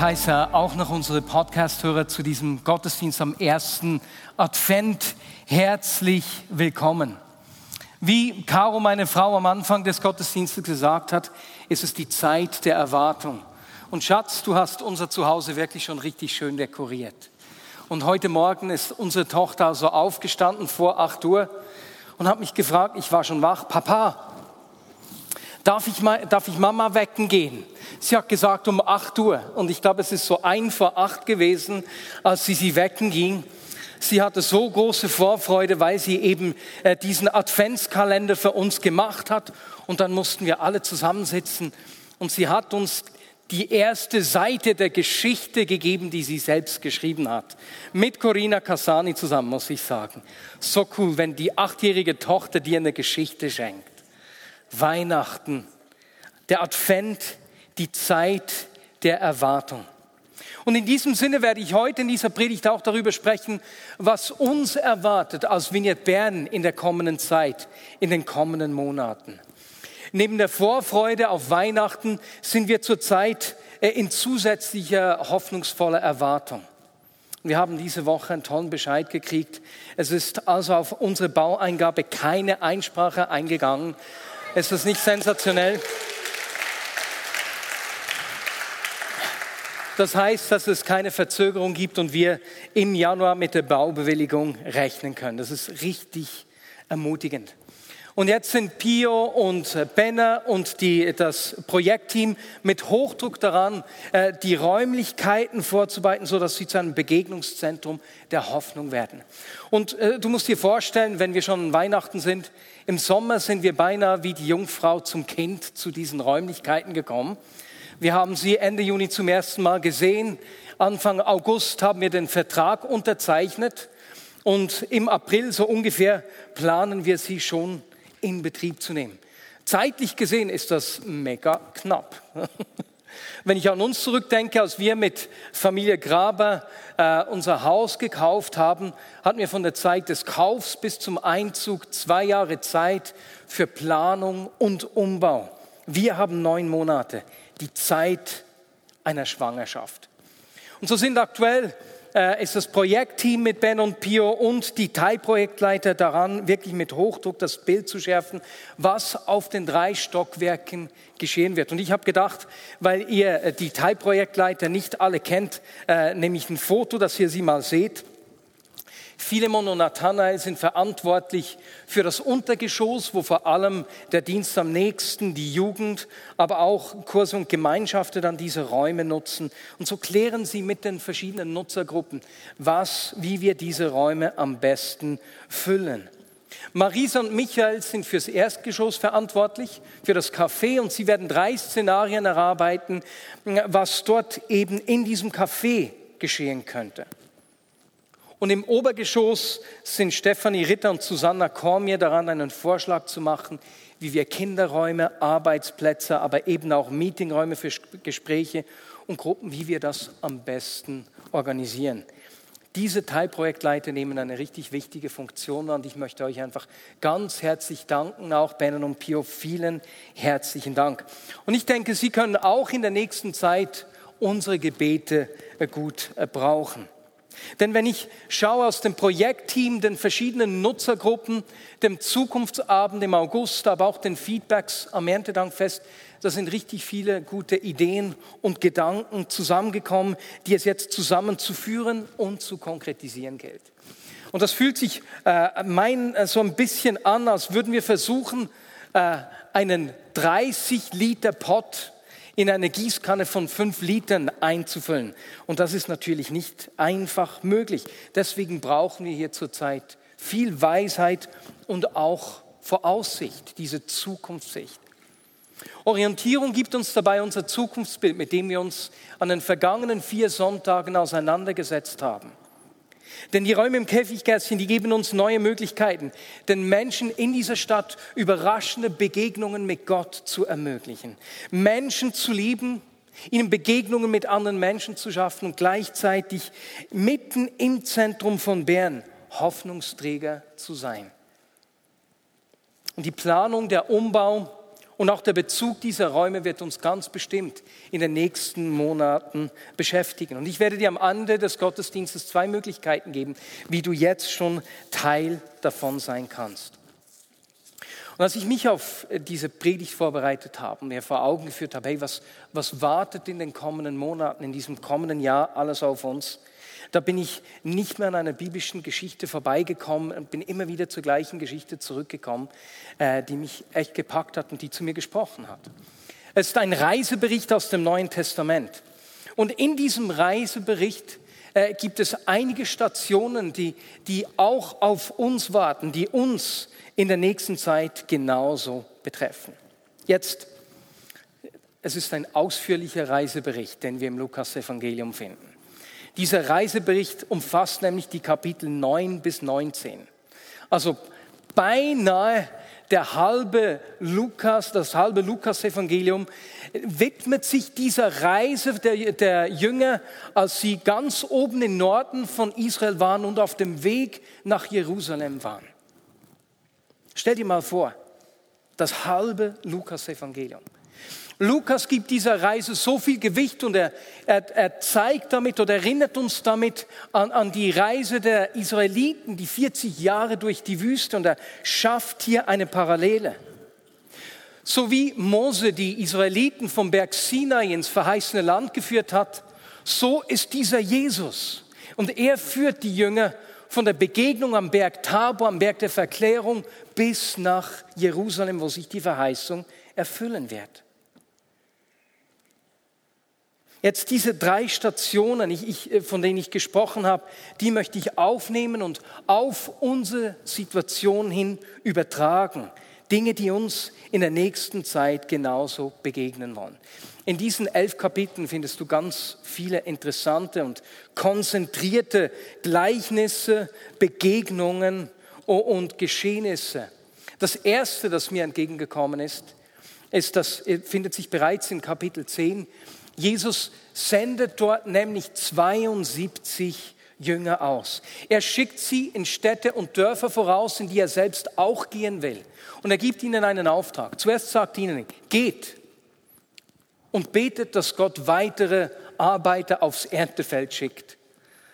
Ich heiße auch noch unsere Podcast-Hörer zu diesem Gottesdienst am ersten Advent herzlich willkommen. Wie Caro, meine Frau, am Anfang des Gottesdienstes gesagt hat, ist es die Zeit der Erwartung. Und Schatz, du hast unser Zuhause wirklich schon richtig schön dekoriert. Und heute Morgen ist unsere Tochter also aufgestanden vor 8 Uhr und hat mich gefragt, ich war schon wach, Papa, darf ich, darf ich Mama wecken gehen? Sie hat gesagt um 8 Uhr und ich glaube, es ist so ein vor acht gewesen, als sie sie wecken ging. Sie hatte so große Vorfreude, weil sie eben äh, diesen Adventskalender für uns gemacht hat. Und dann mussten wir alle zusammensitzen. Und sie hat uns die erste Seite der Geschichte gegeben, die sie selbst geschrieben hat. Mit Corina Cassani zusammen, muss ich sagen. So cool, wenn die achtjährige Tochter dir eine Geschichte schenkt. Weihnachten, der Advent, die Zeit der Erwartung. Und in diesem Sinne werde ich heute in dieser Predigt auch darüber sprechen, was uns erwartet als Vignette Bern in der kommenden Zeit, in den kommenden Monaten. Neben der Vorfreude auf Weihnachten sind wir zurzeit äh, in zusätzlicher hoffnungsvoller Erwartung. Wir haben diese Woche einen tollen Bescheid gekriegt. Es ist also auf unsere Baueingabe keine Einsprache eingegangen. Ist nicht sensationell. Das heißt, dass es keine Verzögerung gibt und wir im Januar mit der Baubewilligung rechnen können. Das ist richtig ermutigend. Und jetzt sind Pio und Benner und die, das Projektteam mit Hochdruck daran, äh, die Räumlichkeiten vorzubereiten, sodass sie zu einem Begegnungszentrum der Hoffnung werden. Und äh, du musst dir vorstellen, wenn wir schon Weihnachten sind, im Sommer sind wir beinahe wie die Jungfrau zum Kind zu diesen Räumlichkeiten gekommen. Wir haben sie Ende Juni zum ersten Mal gesehen. Anfang August haben wir den Vertrag unterzeichnet. Und im April so ungefähr planen wir sie schon in Betrieb zu nehmen. Zeitlich gesehen ist das mega knapp. Wenn ich an uns zurückdenke, als wir mit Familie Graber äh, unser Haus gekauft haben, hatten wir von der Zeit des Kaufs bis zum Einzug zwei Jahre Zeit für Planung und Umbau. Wir haben neun Monate, die Zeit einer Schwangerschaft. Und so sind aktuell äh, ist das Projektteam mit Ben und Pio und die Teilprojektleiter daran, wirklich mit Hochdruck das Bild zu schärfen, was auf den drei Stockwerken geschehen wird. Und ich habe gedacht, weil ihr äh, die Teilprojektleiter nicht alle kennt, äh, nehme ich ein Foto, dass ihr sie mal seht. Philemon und Nathanael sind verantwortlich für das Untergeschoss, wo vor allem der Dienst am nächsten, die Jugend, aber auch Kurse und Gemeinschaften dann diese Räume nutzen. Und so klären sie mit den verschiedenen Nutzergruppen, was, wie wir diese Räume am besten füllen. Marisa und Michael sind fürs Erstgeschoss verantwortlich, für das Café und sie werden drei Szenarien erarbeiten, was dort eben in diesem Café geschehen könnte. Und im Obergeschoss sind Stefanie Ritter und Susanna Kormier daran, einen Vorschlag zu machen, wie wir Kinderräume, Arbeitsplätze, aber eben auch Meetingräume für Gespräche und Gruppen, wie wir das am besten organisieren. Diese Teilprojektleiter nehmen eine richtig wichtige Funktion an ich möchte euch einfach ganz herzlich danken, auch Bennen und Pio, vielen herzlichen Dank. Und ich denke, Sie können auch in der nächsten Zeit unsere Gebete gut brauchen. Denn wenn ich schaue aus dem Projektteam, den verschiedenen Nutzergruppen, dem Zukunftsabend im August, aber auch den Feedbacks am Erntedankfest, da sind richtig viele gute Ideen und Gedanken zusammengekommen, die es jetzt zusammenzuführen und zu konkretisieren gilt. Und das fühlt sich äh, mein, äh, so ein bisschen an, als würden wir versuchen, äh, einen 30 Liter Pot in eine Gießkanne von fünf Litern einzufüllen. Und das ist natürlich nicht einfach möglich. Deswegen brauchen wir hier zurzeit viel Weisheit und auch Voraussicht, diese Zukunftssicht. Orientierung gibt uns dabei unser Zukunftsbild, mit dem wir uns an den vergangenen vier Sonntagen auseinandergesetzt haben. Denn die Räume im Käfiggärtchen, die geben uns neue Möglichkeiten, den Menschen in dieser Stadt überraschende Begegnungen mit Gott zu ermöglichen. Menschen zu lieben, ihnen Begegnungen mit anderen Menschen zu schaffen und gleichzeitig mitten im Zentrum von Bern Hoffnungsträger zu sein. Und die Planung, der Umbau und auch der Bezug dieser Räume wird uns ganz bestimmt in den nächsten Monaten beschäftigen. Und ich werde dir am Ende des Gottesdienstes zwei Möglichkeiten geben, wie du jetzt schon Teil davon sein kannst. Und als ich mich auf diese Predigt vorbereitet habe, mir vor Augen geführt habe, hey, was, was wartet in den kommenden Monaten, in diesem kommenden Jahr alles auf uns, da bin ich nicht mehr an einer biblischen Geschichte vorbeigekommen und bin immer wieder zur gleichen Geschichte zurückgekommen, äh, die mich echt gepackt hat und die zu mir gesprochen hat. Es ist ein Reisebericht aus dem Neuen Testament. Und in diesem Reisebericht äh, gibt es einige Stationen, die, die auch auf uns warten, die uns in der nächsten Zeit genauso betreffen. Jetzt, es ist ein ausführlicher Reisebericht, den wir im Lukas-Evangelium finden. Dieser Reisebericht umfasst nämlich die Kapitel 9 bis 19. Also beinahe der halbe Lukas, das halbe Lukas-Evangelium widmet sich dieser Reise der, der Jünger, als sie ganz oben im Norden von Israel waren und auf dem Weg nach Jerusalem waren. Stell dir mal vor, das halbe Lukas-Evangelium. Lukas gibt dieser Reise so viel Gewicht und er, er, er zeigt damit oder erinnert uns damit an, an die Reise der Israeliten, die 40 Jahre durch die Wüste und er schafft hier eine Parallele. So wie Mose die Israeliten vom Berg Sinai ins verheißene Land geführt hat, so ist dieser Jesus. Und er führt die Jünger von der Begegnung am Berg Tabor, am Berg der Verklärung, bis nach Jerusalem, wo sich die Verheißung erfüllen wird. Jetzt diese drei Stationen, ich, ich, äh, von denen ich gesprochen habe, die möchte ich aufnehmen und auf unsere Situation hin übertragen. Dinge, die uns in der nächsten Zeit genauso begegnen wollen. In diesen elf Kapiteln findest du ganz viele interessante und konzentrierte Gleichnisse, Begegnungen und Geschehnisse. Das erste, das mir entgegengekommen ist, ist, das äh, findet sich bereits in Kapitel 10, Jesus sendet dort nämlich 72 Jünger aus. Er schickt sie in Städte und Dörfer voraus, in die er selbst auch gehen will. Und er gibt ihnen einen Auftrag. Zuerst sagt ihnen, geht und betet, dass Gott weitere Arbeiter aufs Erntefeld schickt.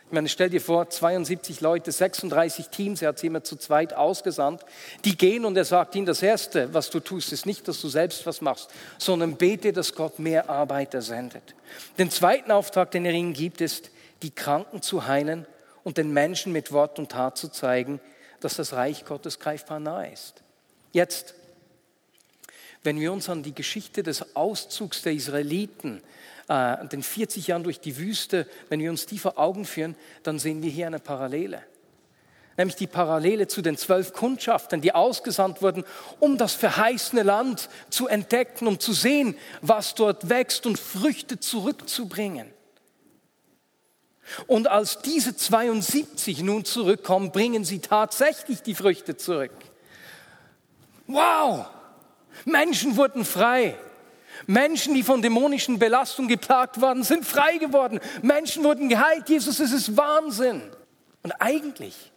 Ich meine, stell dir vor, 72 Leute, 36 Teams, er hat sie immer zu zweit ausgesandt, die gehen und er sagt ihnen, das Erste, was du tust, ist nicht, dass du selbst was machst, sondern bete, dass Gott mehr Arbeiter sendet. Den zweiten Auftrag, den er ihnen gibt, ist, die Kranken zu heilen und den Menschen mit Wort und Tat zu zeigen, dass das Reich Gottes greifbar nahe ist. Jetzt, wenn wir uns an die Geschichte des Auszugs der Israeliten äh, den 40 Jahren durch die Wüste, wenn wir uns die vor Augen führen, dann sehen wir hier eine Parallele. Nämlich die Parallele zu den zwölf Kundschaftern, die ausgesandt wurden, um das verheißene Land zu entdecken, um zu sehen, was dort wächst und Früchte zurückzubringen. Und als diese 72 nun zurückkommen, bringen sie tatsächlich die Früchte zurück. Wow! Menschen wurden frei. Menschen, die von dämonischen Belastungen geplagt waren, sind frei geworden. Menschen wurden geheilt. Jesus, es ist Wahnsinn. Und eigentlich,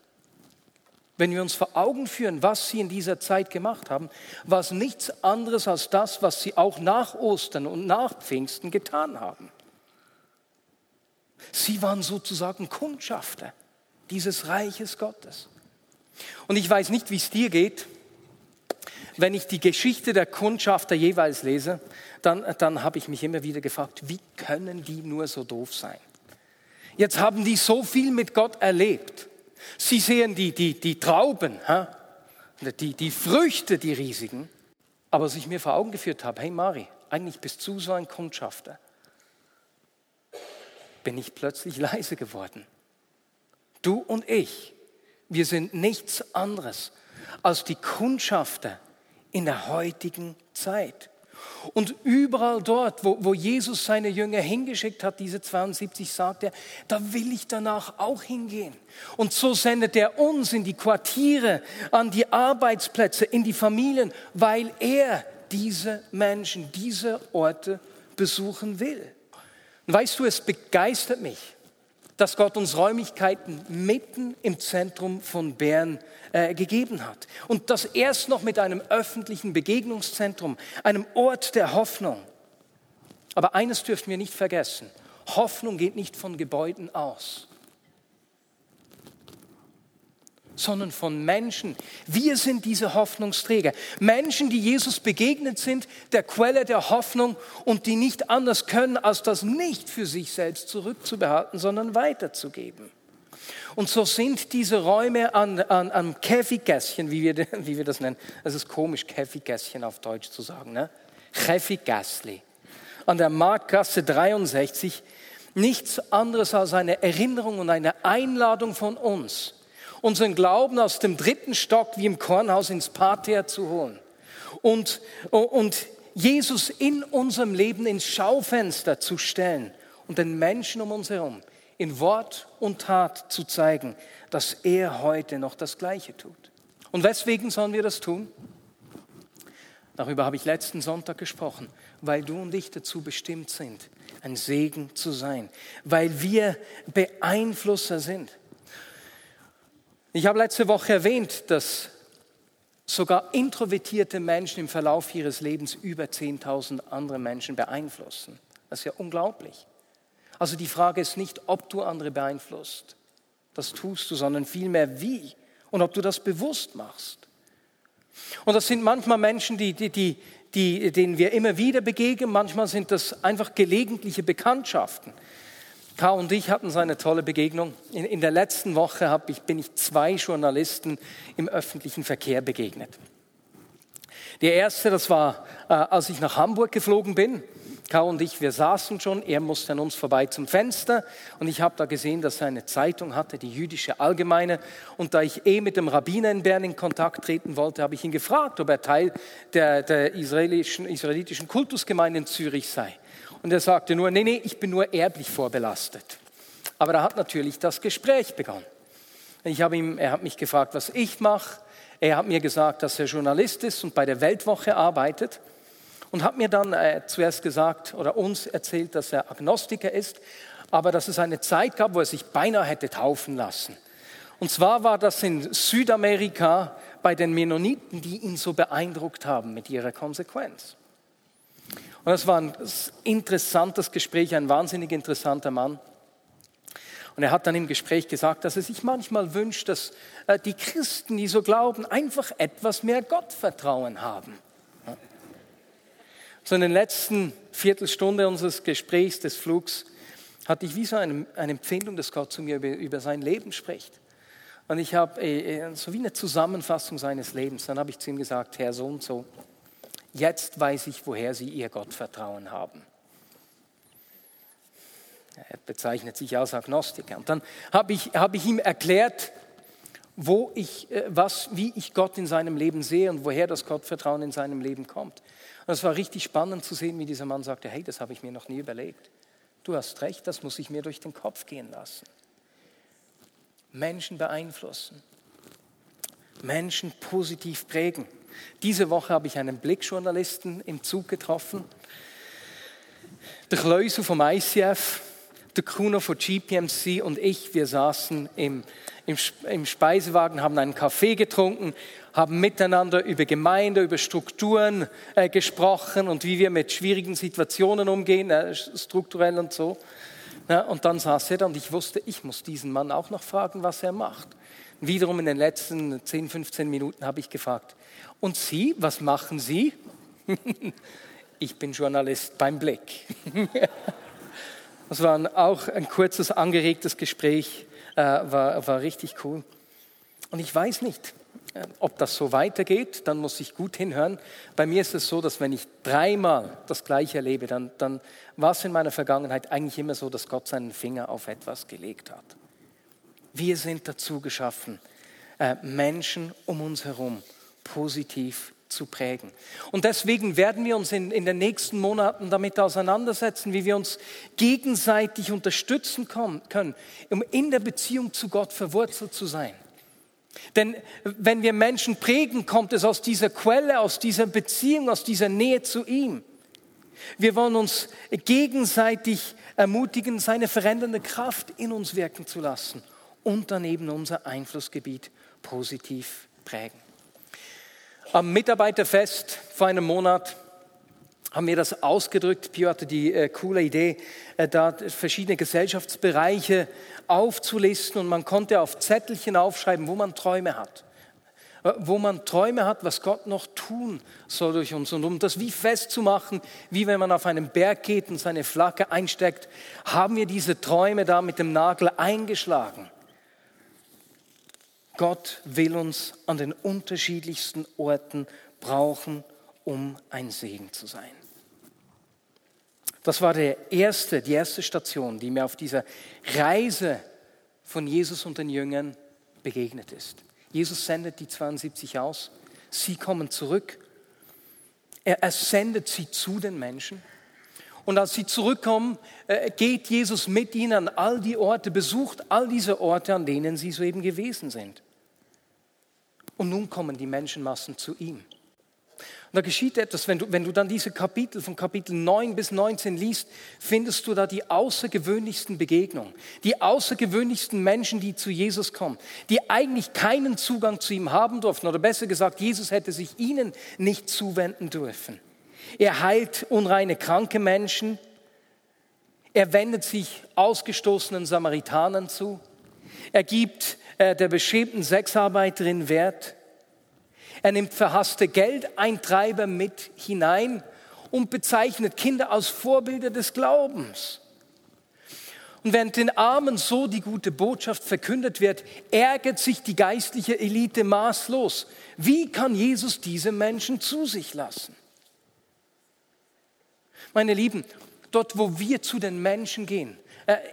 wenn wir uns vor Augen führen, was sie in dieser Zeit gemacht haben, war es nichts anderes als das, was sie auch nach Ostern und nach Pfingsten getan haben. Sie waren sozusagen Kundschafter dieses Reiches Gottes. Und ich weiß nicht, wie es dir geht, wenn ich die Geschichte der Kundschafter jeweils lese, dann, dann habe ich mich immer wieder gefragt, wie können die nur so doof sein? Jetzt haben die so viel mit Gott erlebt. Sie sehen die, die, die Trauben, die, die Früchte, die riesigen. Aber was ich mir vor Augen geführt habe, hey Mari, eigentlich bist du so ein Kundschafter. Bin ich plötzlich leise geworden. Du und ich, wir sind nichts anderes als die Kundschafter in der heutigen Zeit. Und überall dort, wo, wo Jesus seine Jünger hingeschickt hat, diese 72, sagt er, da will ich danach auch hingehen. Und so sendet er uns in die Quartiere, an die Arbeitsplätze, in die Familien, weil er diese Menschen, diese Orte besuchen will. Und weißt du, es begeistert mich, dass Gott uns Räumlichkeiten mitten im Zentrum von Bern äh, gegeben hat. Und das erst noch mit einem öffentlichen Begegnungszentrum, einem Ort der Hoffnung. Aber eines dürfen wir nicht vergessen. Hoffnung geht nicht von Gebäuden aus sondern von Menschen. Wir sind diese Hoffnungsträger. Menschen, die Jesus begegnet sind, der Quelle der Hoffnung und die nicht anders können, als das nicht für sich selbst zurückzubehalten, sondern weiterzugeben. Und so sind diese Räume an, an, am Käfiggässchen, wie wir, wie wir das nennen. Es ist komisch, Käfiggässchen auf Deutsch zu sagen. Ne? Käfiggassli. An der Marktgasse 63 nichts anderes als eine Erinnerung und eine Einladung von uns, unseren Glauben aus dem dritten Stock wie im Kornhaus ins Parterre zu holen und, und Jesus in unserem Leben ins Schaufenster zu stellen und den Menschen um uns herum in Wort und Tat zu zeigen, dass er heute noch das Gleiche tut. Und weswegen sollen wir das tun? Darüber habe ich letzten Sonntag gesprochen, weil du und ich dazu bestimmt sind, ein Segen zu sein, weil wir Beeinflusser sind. Ich habe letzte Woche erwähnt, dass sogar introvertierte Menschen im Verlauf ihres Lebens über 10.000 andere Menschen beeinflussen. Das ist ja unglaublich. Also die Frage ist nicht, ob du andere beeinflusst, das tust du, sondern vielmehr wie und ob du das bewusst machst. Und das sind manchmal Menschen, die, die, die, die, denen wir immer wieder begegnen, manchmal sind das einfach gelegentliche Bekanntschaften. K. und ich hatten so eine tolle Begegnung. In, in der letzten Woche ich, bin ich zwei Journalisten im öffentlichen Verkehr begegnet. Der erste, das war, äh, als ich nach Hamburg geflogen bin. K. und ich, wir saßen schon, er musste an uns vorbei zum Fenster und ich habe da gesehen, dass er eine Zeitung hatte, die jüdische Allgemeine. Und da ich eh mit dem Rabbiner in Bern in Kontakt treten wollte, habe ich ihn gefragt, ob er Teil der, der israelischen, israelitischen Kultusgemeinde in Zürich sei. Und er sagte nur, nee, nee, ich bin nur erblich vorbelastet. Aber da hat natürlich das Gespräch begonnen. Ich habe ihm, er hat mich gefragt, was ich mache. Er hat mir gesagt, dass er Journalist ist und bei der Weltwoche arbeitet. Und hat mir dann äh, zuerst gesagt oder uns erzählt, dass er Agnostiker ist, aber dass es eine Zeit gab, wo er sich beinahe hätte taufen lassen. Und zwar war das in Südamerika bei den Mennoniten, die ihn so beeindruckt haben mit ihrer Konsequenz. Und das war ein interessantes Gespräch, ein wahnsinnig interessanter Mann. Und er hat dann im Gespräch gesagt, dass er sich manchmal wünscht, dass äh, die Christen, die so glauben, einfach etwas mehr Gottvertrauen haben. So in den letzten Viertelstunde unseres Gesprächs, des Flugs, hatte ich wie so eine, eine Empfindung, dass Gott zu mir über, über sein Leben spricht. Und ich habe äh, äh, so wie eine Zusammenfassung seines Lebens. Dann habe ich zu ihm gesagt, Herr so und so, Jetzt weiß ich, woher sie ihr Gottvertrauen haben. Er bezeichnet sich als Agnostiker. Und dann habe ich, habe ich ihm erklärt, wo ich, äh, was, wie ich Gott in seinem Leben sehe und woher das Gottvertrauen in seinem Leben kommt. Und es war richtig spannend zu sehen, wie dieser Mann sagte, hey, das habe ich mir noch nie überlegt. Du hast recht, das muss ich mir durch den Kopf gehen lassen. Menschen beeinflussen, Menschen positiv prägen. Diese Woche habe ich einen Blickjournalisten im Zug getroffen. Der Kleusel vom ICF, der Kuno von GPMC und ich, wir saßen im, im, im Speisewagen, haben einen Kaffee getrunken, haben miteinander über Gemeinde, über Strukturen äh, gesprochen und wie wir mit schwierigen Situationen umgehen, äh, strukturell und so. Ja, und dann saß er da und ich wusste, ich muss diesen Mann auch noch fragen, was er macht. Wiederum in den letzten 10, 15 Minuten habe ich gefragt, und Sie, was machen Sie? ich bin Journalist beim Blick. das war auch ein kurzes, angeregtes Gespräch, äh, war, war richtig cool. Und ich weiß nicht, äh, ob das so weitergeht, dann muss ich gut hinhören. Bei mir ist es so, dass wenn ich dreimal das Gleiche erlebe, dann, dann war es in meiner Vergangenheit eigentlich immer so, dass Gott seinen Finger auf etwas gelegt hat. Wir sind dazu geschaffen, äh, Menschen um uns herum positiv zu prägen. Und deswegen werden wir uns in, in den nächsten Monaten damit auseinandersetzen, wie wir uns gegenseitig unterstützen können, um in der Beziehung zu Gott verwurzelt zu sein. Denn wenn wir Menschen prägen, kommt es aus dieser Quelle, aus dieser Beziehung, aus dieser Nähe zu ihm. Wir wollen uns gegenseitig ermutigen, seine verändernde Kraft in uns wirken zu lassen und daneben unser Einflussgebiet positiv prägen. Am Mitarbeiterfest vor einem Monat haben wir das ausgedrückt. Pio hatte die äh, coole Idee, äh, da verschiedene Gesellschaftsbereiche aufzulisten und man konnte auf Zettelchen aufschreiben, wo man Träume hat. Äh, wo man Träume hat, was Gott noch tun soll durch uns. Und um das wie festzumachen, wie wenn man auf einen Berg geht und seine Flagge einsteckt, haben wir diese Träume da mit dem Nagel eingeschlagen. Gott will uns an den unterschiedlichsten Orten brauchen, um ein Segen zu sein. Das war der erste, die erste Station, die mir auf dieser Reise von Jesus und den Jüngern begegnet ist. Jesus sendet die 72 aus, sie kommen zurück, er, sendet sie zu den Menschen. Und als sie zurückkommen, äh, geht Jesus mit ihnen an all die Orte, besucht all diese Orte, an denen sie soeben gewesen sind. Und nun kommen die Menschenmassen zu ihm. Und da geschieht etwas, wenn du, wenn du dann diese Kapitel von Kapitel 9 bis 19 liest, findest du da die außergewöhnlichsten Begegnungen, die außergewöhnlichsten Menschen, die zu Jesus kommen, die eigentlich keinen Zugang zu ihm haben durften. Oder besser gesagt, Jesus hätte sich ihnen nicht zuwenden dürfen. Er heilt unreine, kranke Menschen. Er wendet sich ausgestoßenen Samaritanern zu. Er gibt äh, der beschämten Sexarbeiterin Wert. Er nimmt verhasste Geldeintreiber mit hinein und bezeichnet Kinder als Vorbilder des Glaubens. Und während den Armen so die gute Botschaft verkündet wird, ärgert sich die geistliche Elite maßlos. Wie kann Jesus diese Menschen zu sich lassen? Meine Lieben, dort wo wir zu den Menschen gehen,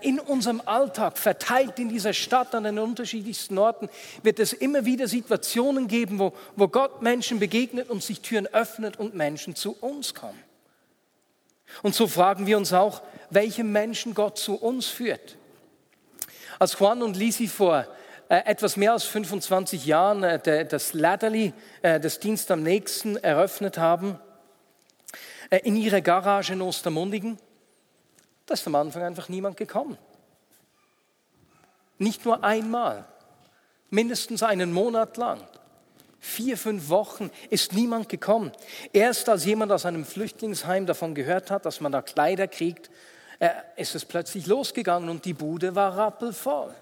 in unserem Alltag, verteilt in dieser Stadt an den unterschiedlichsten Orten, wird es immer wieder Situationen geben, wo, wo Gott Menschen begegnet und sich Türen öffnet und Menschen zu uns kommen. Und so fragen wir uns auch, welche Menschen Gott zu uns führt. Als Juan und Lisi vor äh, etwas mehr als 25 Jahren äh, das Ladderli, das Dienst am nächsten, eröffnet haben, in ihrer Garage in Ostermundigen, da ist am Anfang einfach niemand gekommen. Nicht nur einmal, mindestens einen Monat lang. Vier, fünf Wochen ist niemand gekommen. Erst als jemand aus einem Flüchtlingsheim davon gehört hat, dass man da Kleider kriegt, äh, ist es plötzlich losgegangen und die Bude war rappelvoll.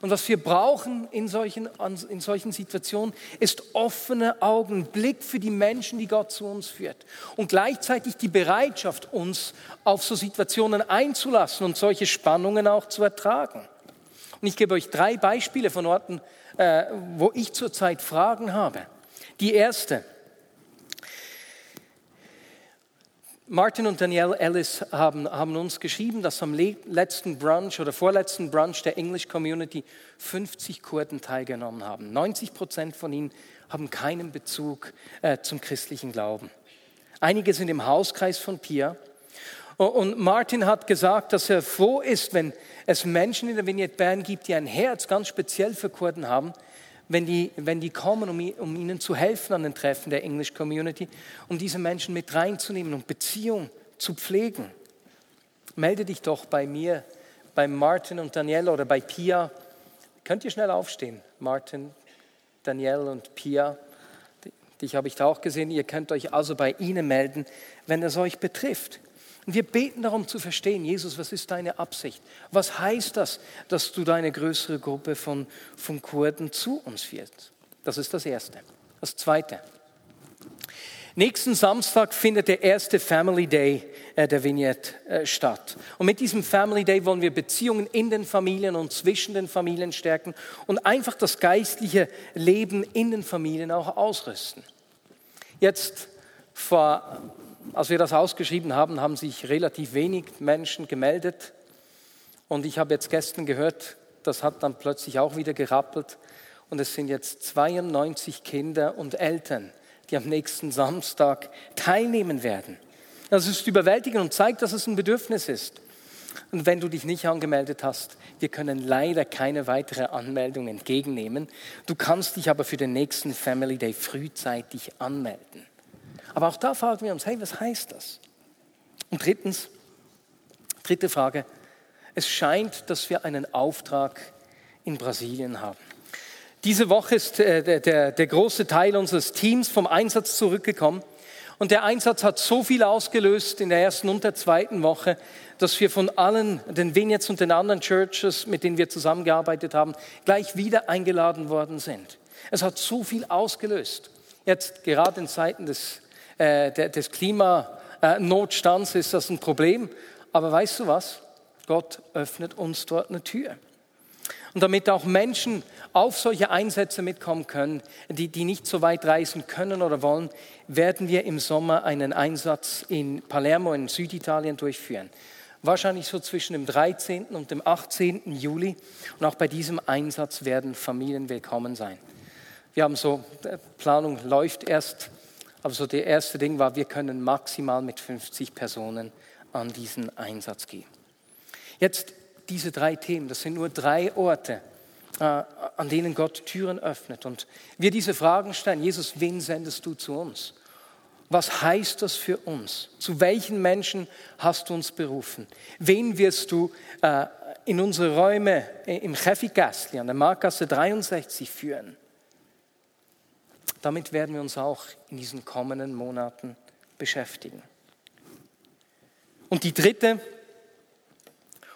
Und was wir brauchen in solchen, in solchen Situationen, ist offene Augen, Blick für die Menschen, die Gott zu uns führt. Und gleichzeitig die Bereitschaft, uns auf so Situationen einzulassen und solche Spannungen auch zu ertragen. Und ich gebe euch drei Beispiele von Orten, äh, wo ich zurzeit Fragen habe. Die erste, Martin und Danielle Ellis haben, haben, uns geschrieben, dass am letzten Brunch oder vorletzten Brunch der English Community 50 Kurden teilgenommen haben. 90 Prozent von ihnen haben keinen Bezug äh, zum christlichen Glauben. Einige sind im Hauskreis von Pia. Und Martin hat gesagt, dass er froh ist, wenn es Menschen in der Vignette Bern gibt, die ein Herz ganz speziell für Kurden haben, wenn die, wenn die kommen, um, um ihnen zu helfen an den Treffen der English Community, um diese Menschen mit reinzunehmen und Beziehung zu pflegen. Melde dich doch bei mir, bei Martin und Danielle oder bei Pia. Könnt ihr schnell aufstehen? Martin, Danielle und Pia. Dich habe ich da auch gesehen. Ihr könnt euch also bei ihnen melden, wenn es euch betrifft. Und wir beten darum zu verstehen, Jesus, was ist deine Absicht? Was heißt das, dass du deine größere Gruppe von, von Kurden zu uns führst? Das ist das Erste. Das Zweite. Nächsten Samstag findet der erste Family Day äh, der Vignette äh, statt. Und mit diesem Family Day wollen wir Beziehungen in den Familien und zwischen den Familien stärken und einfach das geistliche Leben in den Familien auch ausrüsten. Jetzt vor als wir das ausgeschrieben haben, haben sich relativ wenig Menschen gemeldet. Und ich habe jetzt gestern gehört, das hat dann plötzlich auch wieder gerappelt. Und es sind jetzt 92 Kinder und Eltern, die am nächsten Samstag teilnehmen werden. Das ist überwältigend und zeigt, dass es ein Bedürfnis ist. Und wenn du dich nicht angemeldet hast, wir können leider keine weitere Anmeldung entgegennehmen. Du kannst dich aber für den nächsten Family Day frühzeitig anmelden. Aber auch da fragen wir uns, hey, was heißt das? Und drittens, dritte Frage, es scheint, dass wir einen Auftrag in Brasilien haben. Diese Woche ist äh, der, der, der große Teil unseres Teams vom Einsatz zurückgekommen. Und der Einsatz hat so viel ausgelöst in der ersten und der zweiten Woche, dass wir von allen, den Vineyards und den anderen Churches, mit denen wir zusammengearbeitet haben, gleich wieder eingeladen worden sind. Es hat so viel ausgelöst. Jetzt gerade in Zeiten des, äh, des Klimanotstands ist das ein Problem. Aber weißt du was? Gott öffnet uns dort eine Tür. Und damit auch Menschen auf solche Einsätze mitkommen können, die, die nicht so weit reisen können oder wollen, werden wir im Sommer einen Einsatz in Palermo in Süditalien durchführen. Wahrscheinlich so zwischen dem 13. und dem 18. Juli. Und auch bei diesem Einsatz werden Familien willkommen sein. Wir haben so, die Planung läuft erst, aber so der erste Ding war, wir können maximal mit 50 Personen an diesen Einsatz gehen. Jetzt diese drei Themen, das sind nur drei Orte, äh, an denen Gott Türen öffnet. Und wir diese Fragen stellen, Jesus, wen sendest du zu uns? Was heißt das für uns? Zu welchen Menschen hast du uns berufen? Wen wirst du äh, in unsere Räume äh, im Chefigasli an der Markasse 63 führen? Damit werden wir uns auch in diesen kommenden Monaten beschäftigen. Und die dritte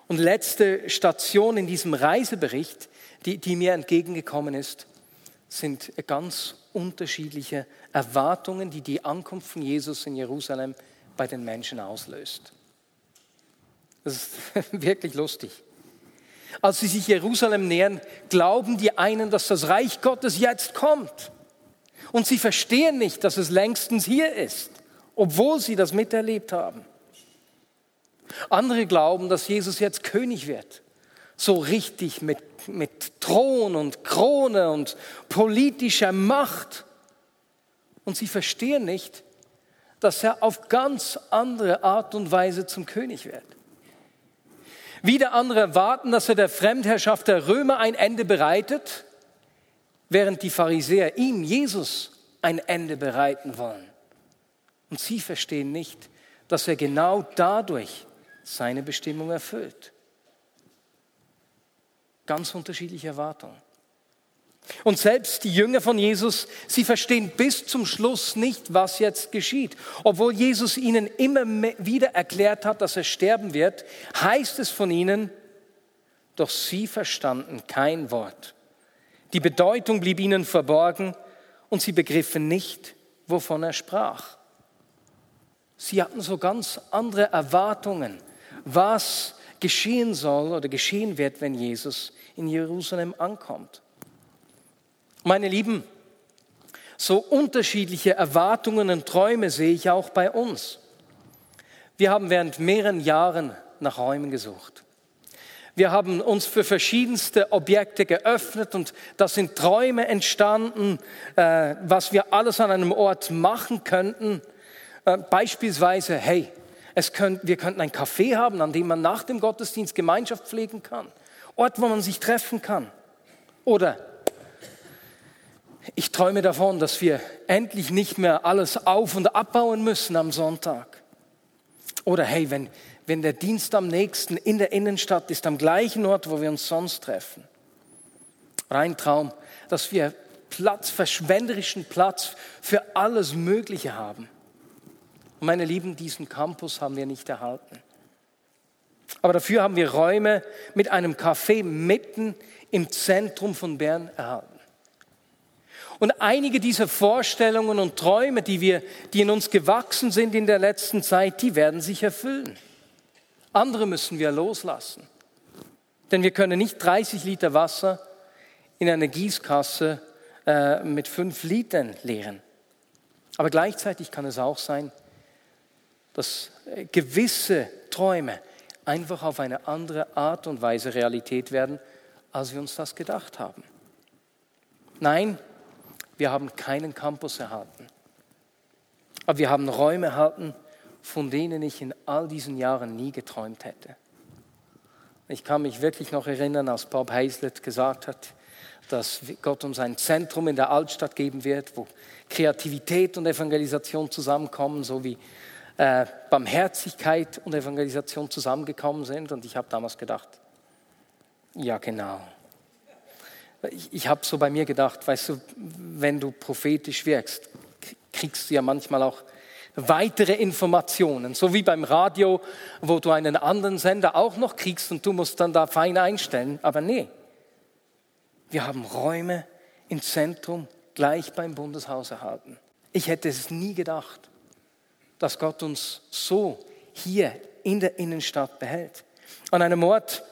und letzte Station in diesem Reisebericht, die, die mir entgegengekommen ist, sind ganz unterschiedliche Erwartungen, die die Ankunft von Jesus in Jerusalem bei den Menschen auslöst. Das ist wirklich lustig. Als sie sich Jerusalem nähern, glauben die einen, dass das Reich Gottes jetzt kommt. Und sie verstehen nicht, dass es längstens hier ist, obwohl sie das miterlebt haben. Andere glauben, dass Jesus jetzt König wird. So richtig mit, mit Thron und Krone und politischer Macht. Und sie verstehen nicht, dass er auf ganz andere Art und Weise zum König wird. Wieder andere erwarten, dass er der Fremdherrschaft der Römer ein Ende bereitet, während die Pharisäer ihm, Jesus, ein Ende bereiten wollen. Und sie verstehen nicht, dass er genau dadurch seine Bestimmung erfüllt. Ganz unterschiedliche Erwartungen. Und selbst die Jünger von Jesus, sie verstehen bis zum Schluss nicht, was jetzt geschieht. Obwohl Jesus ihnen immer wieder erklärt hat, dass er sterben wird, heißt es von ihnen, doch sie verstanden kein Wort. Die Bedeutung blieb ihnen verborgen und sie begriffen nicht, wovon er sprach. Sie hatten so ganz andere Erwartungen was geschehen soll oder geschehen wird, wenn Jesus in Jerusalem ankommt. Meine Lieben, so unterschiedliche Erwartungen und Träume sehe ich auch bei uns. Wir haben während mehreren Jahren nach Räumen gesucht. Wir haben uns für verschiedenste Objekte geöffnet und da sind Träume entstanden, äh, was wir alles an einem Ort machen könnten. Äh, beispielsweise, hey, es könnt, wir könnten ein Café haben, an dem man nach dem Gottesdienst Gemeinschaft pflegen kann. Ort, wo man sich treffen kann. Oder ich träume davon, dass wir endlich nicht mehr alles auf- und abbauen müssen am Sonntag. Oder hey, wenn, wenn der Dienst am nächsten in der Innenstadt ist, am gleichen Ort, wo wir uns sonst treffen. Rein Traum, dass wir Platz, verschwenderischen Platz für alles Mögliche haben. Und meine Lieben, diesen Campus haben wir nicht erhalten. Aber dafür haben wir Räume mit einem Café mitten im Zentrum von Bern erhalten. Und einige dieser Vorstellungen und Träume, die, wir, die in uns gewachsen sind in der letzten Zeit, die werden sich erfüllen. Andere müssen wir loslassen. Denn wir können nicht 30 Liter Wasser in eine Gießkasse äh, mit fünf Litern leeren. Aber gleichzeitig kann es auch sein, dass äh, gewisse Träume einfach auf eine andere Art und Weise Realität werden, als wir uns das gedacht haben. Nein, wir haben keinen Campus erhalten. Aber wir haben Räume erhalten, von denen ich in all diesen Jahren nie geträumt hätte. Ich kann mich wirklich noch erinnern, als Bob Hazlett gesagt hat, dass Gott uns ein Zentrum in der Altstadt geben wird, wo Kreativität und Evangelisation zusammenkommen, so wie äh, Barmherzigkeit und Evangelisation zusammengekommen sind. Und ich habe damals gedacht, ja genau. Ich, ich habe so bei mir gedacht, weißt du, wenn du prophetisch wirkst, kriegst du ja manchmal auch weitere Informationen, so wie beim Radio, wo du einen anderen Sender auch noch kriegst und du musst dann da fein einstellen. Aber nee, wir haben Räume im Zentrum gleich beim Bundeshaus erhalten. Ich hätte es nie gedacht, dass Gott uns so hier in der Innenstadt behält. An einem Ort,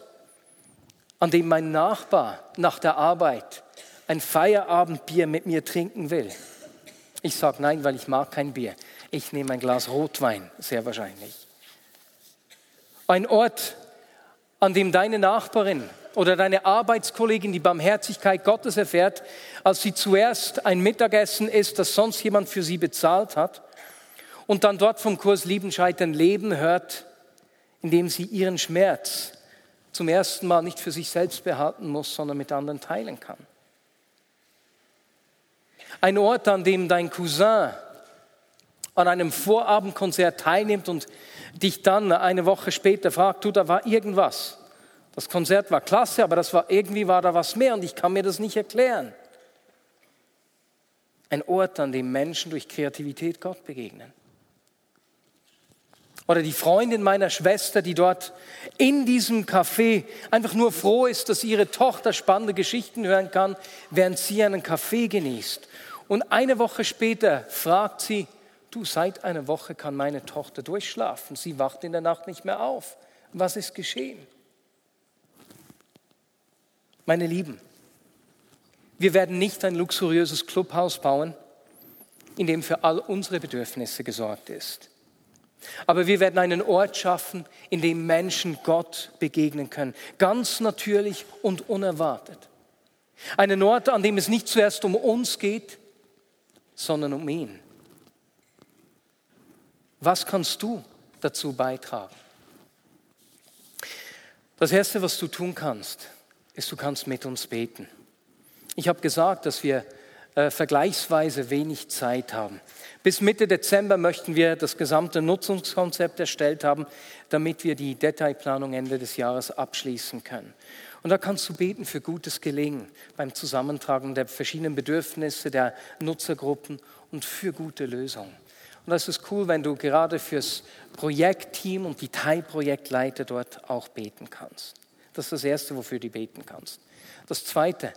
an dem mein Nachbar nach der Arbeit ein Feierabendbier mit mir trinken will. Ich sage nein, weil ich mag kein Bier. Ich nehme ein Glas Rotwein, sehr wahrscheinlich. Ein Ort, an dem deine Nachbarin oder deine Arbeitskollegin die Barmherzigkeit Gottes erfährt, als sie zuerst ein Mittagessen isst, das sonst jemand für sie bezahlt hat und dann dort vom Kurs Lieben, Scheitern, Leben hört, indem sie ihren Schmerz zum ersten Mal nicht für sich selbst behalten muss, sondern mit anderen teilen kann. Ein Ort, an dem dein Cousin an einem Vorabendkonzert teilnimmt und dich dann eine Woche später fragt, du, da war irgendwas. Das Konzert war klasse, aber das war, irgendwie war da was mehr und ich kann mir das nicht erklären. Ein Ort, an dem Menschen durch Kreativität Gott begegnen. Oder die Freundin meiner Schwester, die dort in diesem Café einfach nur froh ist, dass ihre Tochter spannende Geschichten hören kann, während sie einen Kaffee genießt. Und eine Woche später fragt sie, du, seit einer Woche kann meine Tochter durchschlafen. Sie wacht in der Nacht nicht mehr auf. Was ist geschehen? Meine Lieben, wir werden nicht ein luxuriöses Clubhaus bauen, in dem für all unsere Bedürfnisse gesorgt ist. Aber wir werden einen Ort schaffen, in dem Menschen Gott begegnen können. Ganz natürlich und unerwartet. Einen Ort, an dem es nicht zuerst um uns geht, sondern um ihn. Was kannst du dazu beitragen? Das Erste, was du tun kannst, ist, du kannst mit uns beten. Ich habe gesagt, dass wir äh, vergleichsweise wenig Zeit haben. Bis Mitte Dezember möchten wir das gesamte Nutzungskonzept erstellt haben, damit wir die Detailplanung Ende des Jahres abschließen können. Und da kannst du beten für gutes Gelingen beim Zusammentragen der verschiedenen Bedürfnisse der Nutzergruppen und für gute Lösungen. Und das ist cool, wenn du gerade fürs Projektteam und die Teilprojektleiter dort auch beten kannst. Das ist das Erste, wofür du beten kannst. Das Zweite,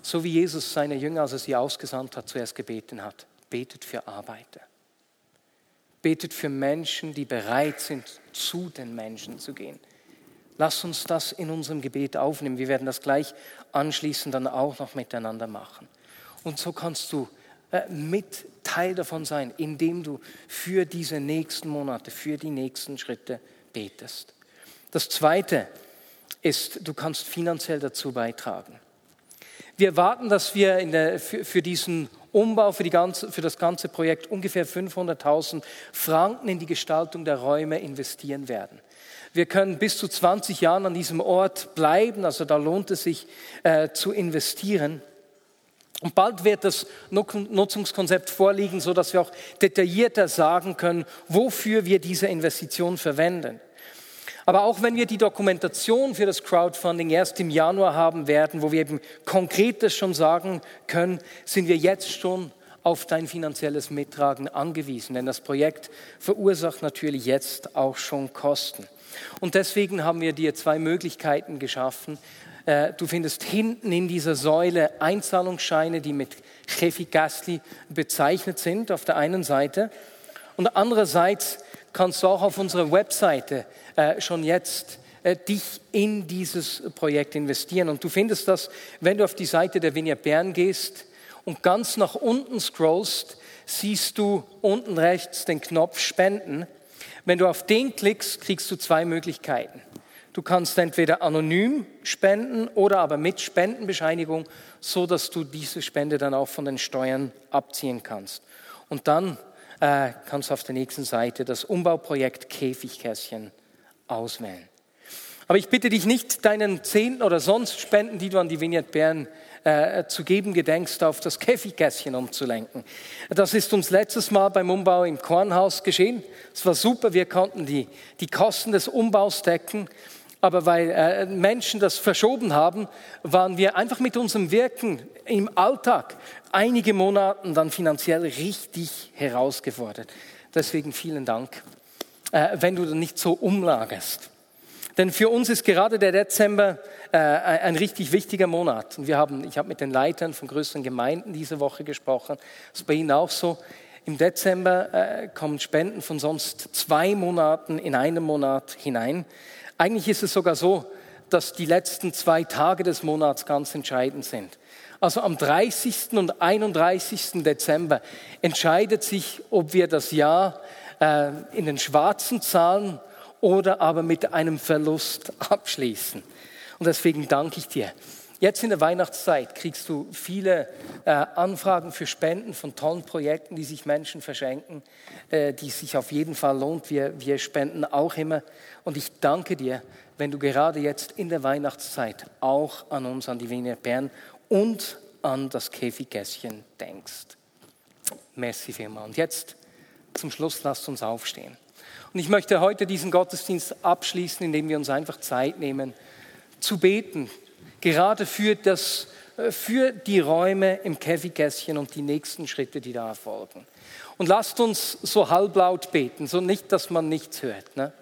so wie Jesus seine Jünger, als er sie ausgesandt hat, zuerst gebeten hat, betet für Arbeiter. Betet für Menschen, die bereit sind, zu den Menschen zu gehen. Lass uns das in unserem Gebet aufnehmen. Wir werden das gleich anschließend dann auch noch miteinander machen. Und so kannst du mit Teil davon sein, indem du für diese nächsten Monate, für die nächsten Schritte betest. Das Zweite ist, du kannst finanziell dazu beitragen. Wir erwarten, dass wir der, für, für, diesen Umbau, für, ganze, für, das ganze Projekt ungefähr 500.000 Franken in die Gestaltung der Räume investieren werden. Wir können bis zu 20 Jahren an diesem Ort bleiben, also da lohnt es sich äh, zu investieren. Und bald wird das Nutzungskonzept vorliegen, so dass wir auch detaillierter sagen können, wofür wir diese Investition verwenden. Aber auch wenn wir die Dokumentation für das Crowdfunding erst im Januar haben werden, wo wir eben konkretes schon sagen können, sind wir jetzt schon auf dein finanzielles Mittragen angewiesen. Denn das Projekt verursacht natürlich jetzt auch schon Kosten. Und deswegen haben wir dir zwei Möglichkeiten geschaffen, du findest hinten in dieser Säule Einzahlungsscheine, die mit Chefi Gasly bezeichnet sind, auf der einen Seite. Und andererseits kannst du auch auf unserer Webseite äh, schon jetzt äh, dich in dieses Projekt investieren. Und du findest das, wenn du auf die Seite der Vinia Bern gehst und ganz nach unten scrollst, siehst du unten rechts den Knopf Spenden. Wenn du auf den klickst, kriegst du zwei Möglichkeiten. Du kannst entweder anonym spenden oder aber mit Spendenbescheinigung, so dass du diese Spende dann auch von den Steuern abziehen kannst. Und dann äh, kannst du auf der nächsten Seite das Umbauprojekt Käfigkästchen auswählen. Aber ich bitte dich nicht, deinen Zehnten oder sonst Spenden, die du an die Vignette Bern äh, zu geben gedenkst, auf das Käfigkästchen umzulenken. Das ist uns letztes Mal beim Umbau im Kornhaus geschehen. Es war super, wir konnten die, die Kosten des Umbaus decken. Aber weil äh, Menschen das verschoben haben, waren wir einfach mit unserem Wirken im Alltag einige Monate dann finanziell richtig herausgefordert. Deswegen vielen Dank, äh, wenn du dann nicht so umlagerst. Denn für uns ist gerade der Dezember äh, ein richtig wichtiger Monat. Und wir haben, ich habe mit den Leitern von größeren Gemeinden diese Woche gesprochen. Das ist bei Ihnen auch so. Im Dezember äh, kommen Spenden von sonst zwei Monaten in einen Monat hinein. Eigentlich ist es sogar so, dass die letzten zwei Tage des Monats ganz entscheidend sind. Also am 30. und 31. Dezember entscheidet sich, ob wir das Jahr äh, in den schwarzen Zahlen oder aber mit einem Verlust abschließen. Und deswegen danke ich dir. Jetzt in der Weihnachtszeit kriegst du viele äh, Anfragen für Spenden von tollen Projekten, die sich Menschen verschenken, äh, die sich auf jeden Fall lohnt. Wir, wir spenden auch immer. Und ich danke dir, wenn du gerade jetzt in der Weihnachtszeit auch an uns, an die Wiener Bern und an das Käfiggässchen denkst. Merci vielmals. Und jetzt zum Schluss lasst uns aufstehen. Und ich möchte heute diesen Gottesdienst abschließen, indem wir uns einfach Zeit nehmen, zu beten, gerade für, das, äh, für die Räume im Käfigkästchen und die nächsten Schritte, die da erfolgen. Und lasst uns so halblaut beten, so nicht, dass man nichts hört, ne?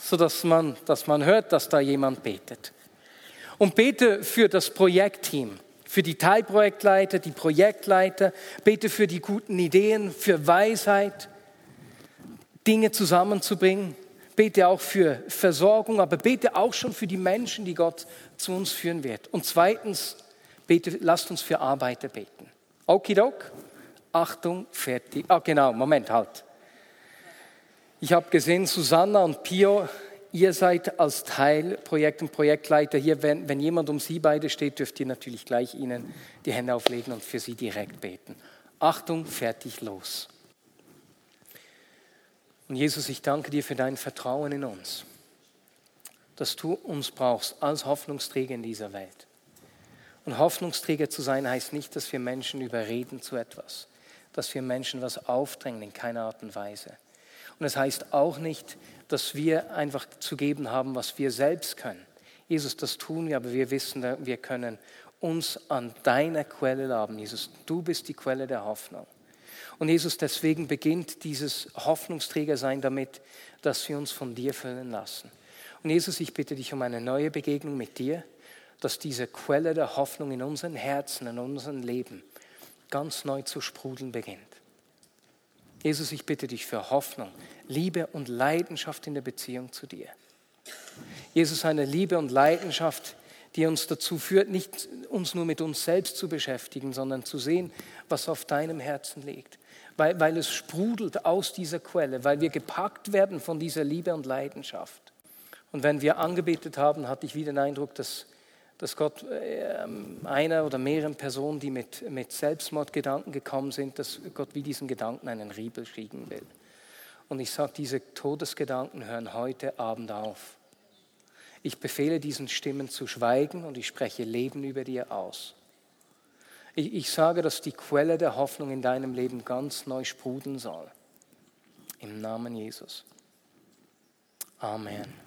so dass man, dass man hört, dass da jemand betet. Und bete für das Projektteam, für die Teilprojektleiter, die Projektleiter, bete für die guten Ideen, für Weisheit, Dinge zusammenzubringen. Bete auch für Versorgung, aber bete auch schon für die Menschen, die Gott zu uns führen wird. Und zweitens, bete, lasst uns für Arbeiter beten. Okidok, Achtung, fertig. Ah, genau, Moment, halt. Ich habe gesehen, Susanna und Pio, ihr seid als Teil Projekt und Projektleiter hier. Wenn, wenn jemand um Sie beide steht, dürft ihr natürlich gleich Ihnen die Hände auflegen und für Sie direkt beten. Achtung, fertig, los. Und Jesus, ich danke dir für dein Vertrauen in uns, dass du uns brauchst als Hoffnungsträger in dieser Welt. Und Hoffnungsträger zu sein heißt nicht, dass wir Menschen überreden zu etwas, dass wir Menschen was aufdrängen in keiner Art und Weise. Und es das heißt auch nicht, dass wir einfach zu geben haben, was wir selbst können. Jesus, das tun wir, aber wir wissen, wir können uns an deiner Quelle laben. Jesus, du bist die Quelle der Hoffnung. Und Jesus, deswegen beginnt dieses Hoffnungsträgersein damit, dass wir uns von dir füllen lassen. Und Jesus, ich bitte dich um eine neue Begegnung mit dir, dass diese Quelle der Hoffnung in unseren Herzen, in unserem Leben ganz neu zu sprudeln beginnt. Jesus, ich bitte dich für Hoffnung, Liebe und Leidenschaft in der Beziehung zu dir. Jesus, eine Liebe und Leidenschaft, die uns dazu führt, nicht uns nur mit uns selbst zu beschäftigen, sondern zu sehen, was auf deinem Herzen liegt weil, weil es sprudelt aus dieser Quelle, weil wir gepackt werden von dieser Liebe und Leidenschaft. Und wenn wir angebetet haben, hatte ich wieder den Eindruck, dass, dass Gott äh, einer oder mehreren Personen, die mit, mit Selbstmordgedanken gekommen sind, dass Gott wie diesen Gedanken einen Riebel schieben will. Und ich sage, diese Todesgedanken hören heute Abend auf. Ich befehle diesen Stimmen zu schweigen und ich spreche Leben über dir aus. Ich, ich sage, dass die Quelle der Hoffnung in deinem Leben ganz neu sprudeln soll. Im Namen Jesus. Amen.